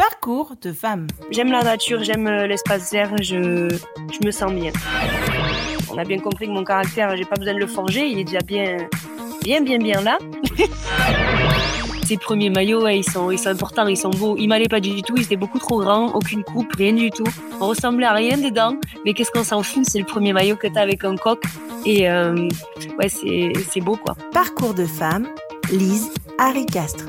Parcours de femme. J'aime la nature, j'aime euh, l'espace vert, je, je me sens bien. On a bien compris que mon caractère, j'ai pas besoin de le forger, il est déjà bien, bien, bien, bien là. Ces premiers maillots, ils, sont, ils sont importants, ils sont beaux. Ils m'allaient pas du tout, ils étaient beaucoup trop grands, aucune coupe, rien du tout. On ressemblait à rien dedans, mais qu'est-ce qu'on s'en fout, c'est le premier maillot que t'as avec un coq. Et euh, ouais, c'est, c'est beau quoi. Parcours de femme. Lise Harry Castre.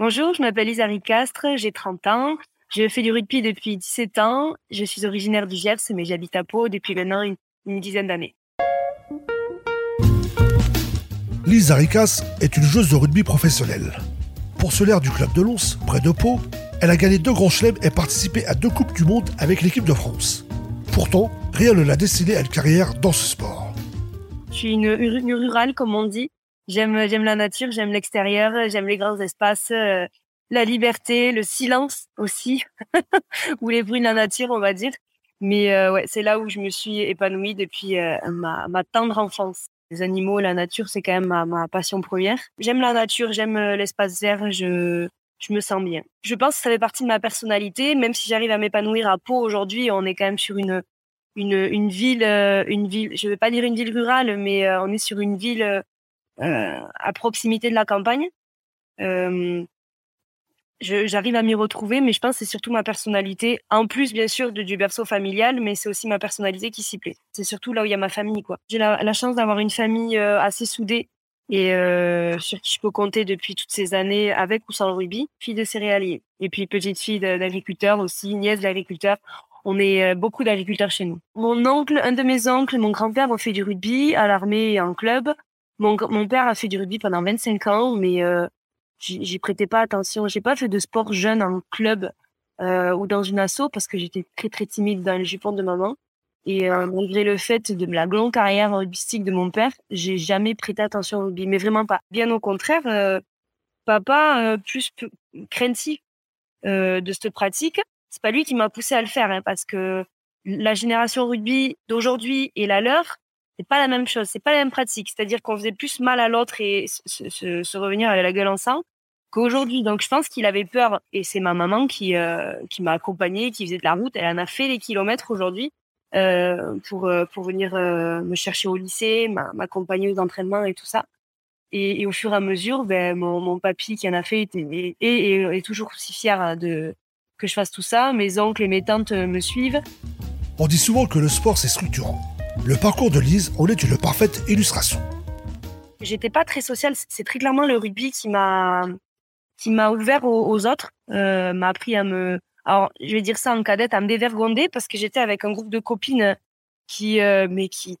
Bonjour, je m'appelle Harry Castre, j'ai 30 ans. Je fais du rugby depuis 17 ans. Je suis originaire du Gers, mais j'habite à Pau depuis maintenant une, une dizaine d'années. Lise Haricas est une joueuse de rugby professionnelle. Pour l'air du club de Lons, près de Pau, elle a gagné deux grands chelems et participé à deux Coupes du Monde avec l'équipe de France. Pourtant, rien ne l'a destinée à une carrière dans ce sport. Je suis une, une rurale, comme on dit. J'aime, j'aime la nature, j'aime l'extérieur, j'aime les grands espaces, euh, la liberté, le silence aussi, ou les bruits de la nature, on va dire. Mais euh, ouais, c'est là où je me suis épanouie depuis euh, ma, tendre enfance. Les animaux, la nature, c'est quand même ma, ma passion première. J'aime la nature, j'aime l'espace vert, je, je me sens bien. Je pense que ça fait partie de ma personnalité, même si j'arrive à m'épanouir à Pau aujourd'hui, on est quand même sur une une, une ville, une ville, je vais pas dire une ville rurale, mais on est sur une ville à proximité de la campagne. Euh, j'arrive à m'y retrouver, mais je pense que c'est surtout ma personnalité, en plus bien sûr de, du berceau familial, mais c'est aussi ma personnalité qui s'y plaît. C'est surtout là où il y a ma famille. J'ai la, chance d'avoir une famille euh, assez soudée et euh, sur qui je peux compter depuis toutes ces années, avec ou sans le rugby, fille de céréalier. Et puis petite fille d'agriculteur aussi, nièce d'agriculteur. On est euh, beaucoup d'agriculteurs chez nous. Mon oncle, un de mes oncles, mon grand-père ont fait du rugby à l'armée et en club. Mon, mon père a fait du rugby pendant 25 ans, mais euh, j'y prêtais pas attention. J'ai pas fait de sport jeune en club euh, ou dans une asso parce que j'étais très très timide dans le jupon de maman. Et euh, malgré le fait de la longue carrière rugbystique de mon père, j'ai jamais prêté attention au rugby, mais vraiment pas. Bien au contraire, euh, papa euh, plus craintif euh, de cette pratique. C'est pas lui qui m'a poussé à le faire, hein, parce que la génération rugby d'aujourd'hui et la leur, c'est pas la même chose, c'est pas la même pratique. C'est-à-dire qu'on faisait plus mal à l'autre et se, revenir à la gueule en sang qu'aujourd'hui. Donc je pense qu'il avait peur et c'est ma maman qui euh, qui m'a accompagnée, qui faisait de la route. Elle en a fait les kilomètres aujourd'hui euh, pour euh, pour venir me chercher au lycée, m'a- m'accompagner aux entraînements et tout ça. Et, au fur et à mesure, ben mon, papy qui en a fait et, est toujours aussi fier de que je fasse tout ça. Mes oncles et mes tantes me suivent. On dit souvent que le sport c'est structurant. Le parcours de Lise en est une parfaite illustration. j'étais pas très sociale. C'est très clairement le rugby qui m'a qui m'a ouvert aux, autres, euh, m'a appris à me, alors je vais dire ça en cadette, à me dévergonder parce que j'étais avec un groupe de copines qui, euh, mais qui,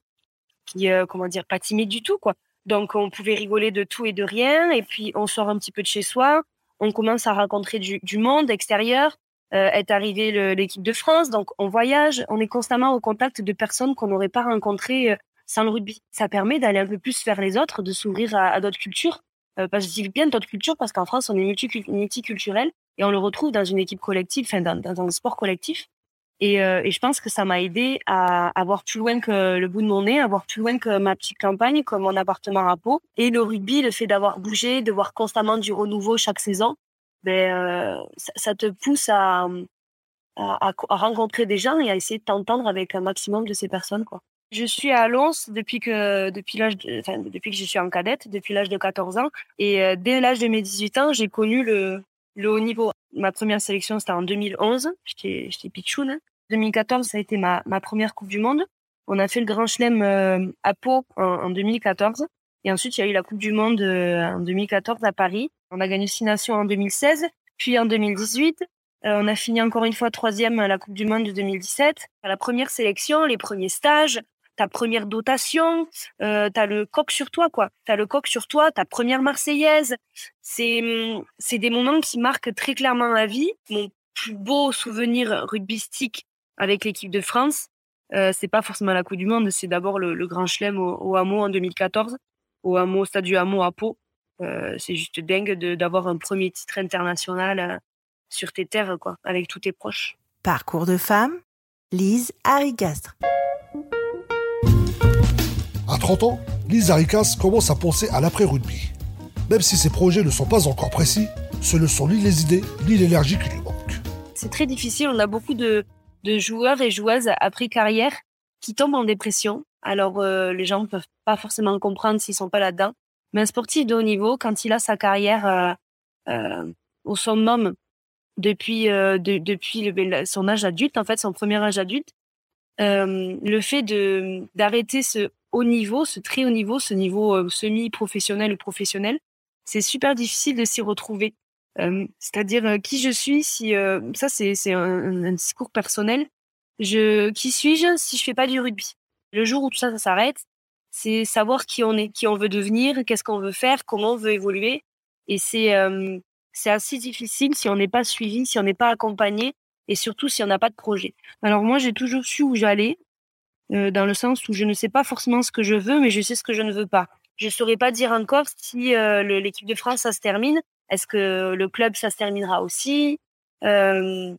qui, euh, comment dire, pas timide du tout quoi. Donc on pouvait rigoler de tout et de rien et puis on sort un petit peu de chez soi, on commence à rencontrer du monde extérieur. Euh, est arrivée l'équipe de France, donc on voyage, on est constamment au contact de personnes qu'on n'aurait pas rencontrées euh, sans le rugby. Ça permet d'aller un peu plus vers les autres, de s'ouvrir à, à d'autres cultures. Euh, parce que je dis bien d'autres cultures parce qu'en France, on est multicul- multiculturel et on le retrouve dans une équipe collective, enfin dans, dans un sport collectif. Et, euh, et je pense que ça m'a aidé à, à voir plus loin que le bout de mon nez, à voir plus loin que ma petite campagne, comme mon appartement à Pau. Et le rugby, le fait d'avoir bougé, de voir constamment du renouveau chaque saison, ben, euh, ça, te pousse à, à, rencontrer des gens et à essayer de t'entendre avec un maximum de ces personnes. Quoi. Je suis à Lons depuis que depuis depuis que je suis en cadette, depuis l'âge de 14 ans. Et euh, dès l'âge de mes 18 ans, j'ai connu le, le haut niveau. Ma première sélection, c'était en 2011. J'étais j'étais pitchoune. 2014, ça a été ma, ma première Coupe du Monde. On a fait le Grand Chelem euh, à Pau en, en 2014. Et ensuite, il y a eu la Coupe du Monde euh, en 2014 à Paris. On a gagné Six Nations en 2016. Puis en 2018, euh, on a fini encore une fois troisième à la Coupe du Monde de 2017. À la première sélection, les premiers stages, ta première dotation, euh, t'as le coq sur toi, quoi. T'as le coq sur toi, ta première Marseillaise. C'est hum, c'est des moments qui marquent très clairement la vie. Mon plus beau souvenir rugbystique avec l'équipe de France, euh, c'est pas forcément la Coupe du Monde, c'est d'abord le, le Grand Chelem au, au Hameau en 2014, au Hameau, au stade du Hameau à Pau. Euh, c'est juste dingue de- d'avoir un premier titre international euh, sur tes terres, quoi, avec tous tes proches. Parcours de femme. Lise Harry Castre. À 30 ans, Lise Haricas commence à penser à l'après-rugby. Même si ses projets ne sont pas encore précis, ce ne sont ni les idées ni l'énergie qui lui manquent. C'est très difficile. On a beaucoup de, de joueurs et joueuses après carrière qui tombent en dépression. Alors, euh, les gens ne peuvent pas forcément comprendre s'ils sont pas là-dedans. Mais un sportif de haut niveau, quand il a sa carrière euh, euh, au summum depuis euh, de, depuis le, son âge adulte, en fait, son premier âge adulte, euh, le fait de d'arrêter ce haut niveau, ce très haut niveau, ce niveau semi-professionnel ou professionnel, c'est super difficile de s'y retrouver. Euh, C'est-à-dire qui je suis, si euh, ça c'est c'est un, un discours personnel. Je qui suis-je si je fais pas du rugby? Le jour où tout ça, ça s'arrête, c'est savoir qui on est, qui on veut devenir, qu'est-ce qu'on veut faire, comment on veut évoluer. Et c'est euh, c'est assez difficile si on n'est pas suivi, si on n'est pas accompagné, et surtout si on n'a pas de projet. Alors moi, j'ai toujours su où j'allais, euh, dans le sens où je ne sais pas forcément ce que je veux, mais je sais ce que je ne veux pas. Je saurais pas dire encore si euh, l'équipe de France ça se termine. Est-ce que le club ça se terminera aussi? Euh,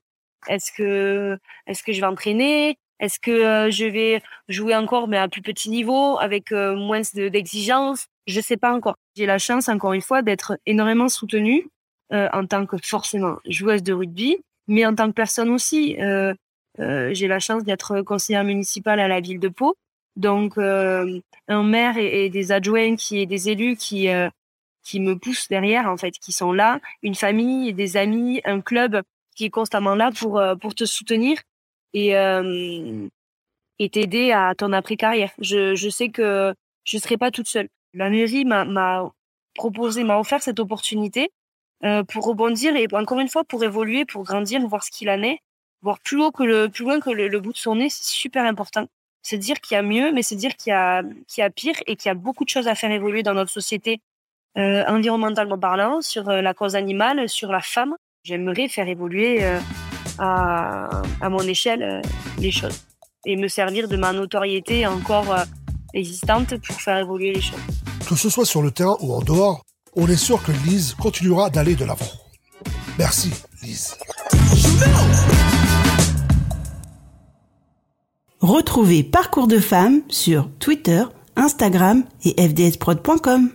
Est-ce que est-ce que je vais entraîner? Est-ce que euh, je vais jouer encore mais à plus petit niveau avec euh, moins de- d'exigences? Je sais pas encore. J'ai la chance encore une fois d'être énormément soutenue euh, en tant que forcément joueuse de rugby, mais en tant que personne aussi. Euh, euh, j'ai la chance d'être conseillère municipale à la ville de Pau. Donc, euh, un maire et, des adjoints qui et des élus qui qui me poussent derrière en fait, qui sont là, une famille, des amis, un club qui est constamment là pour pour te soutenir et t'aider à ton après carrière. Je sais que je serai pas toute seule. La mairie m'a proposé, m'a offert cette opportunité pour rebondir et encore une fois pour évoluer, pour grandir, voir ce qu'il en est, voir plus loin que le, bout de son nez, c'est super important. C'est dire qu'il y a mieux, mais c'est dire qu'il y a pire et qu'il y a beaucoup de choses à faire évoluer dans notre société, environnementalement parlant, sur la cause animale, sur la femme. J'aimerais faire évoluer à, à mon échelle euh, les choses et me servir de ma notoriété encore euh, existante pour faire évoluer les choses. Que ce soit sur le terrain ou en dehors, on est sûr que Lise continuera d'aller de l'avant. Merci, Lise. Retrouvez Parcours de femmes sur Twitter, Instagram et fdsprod.com.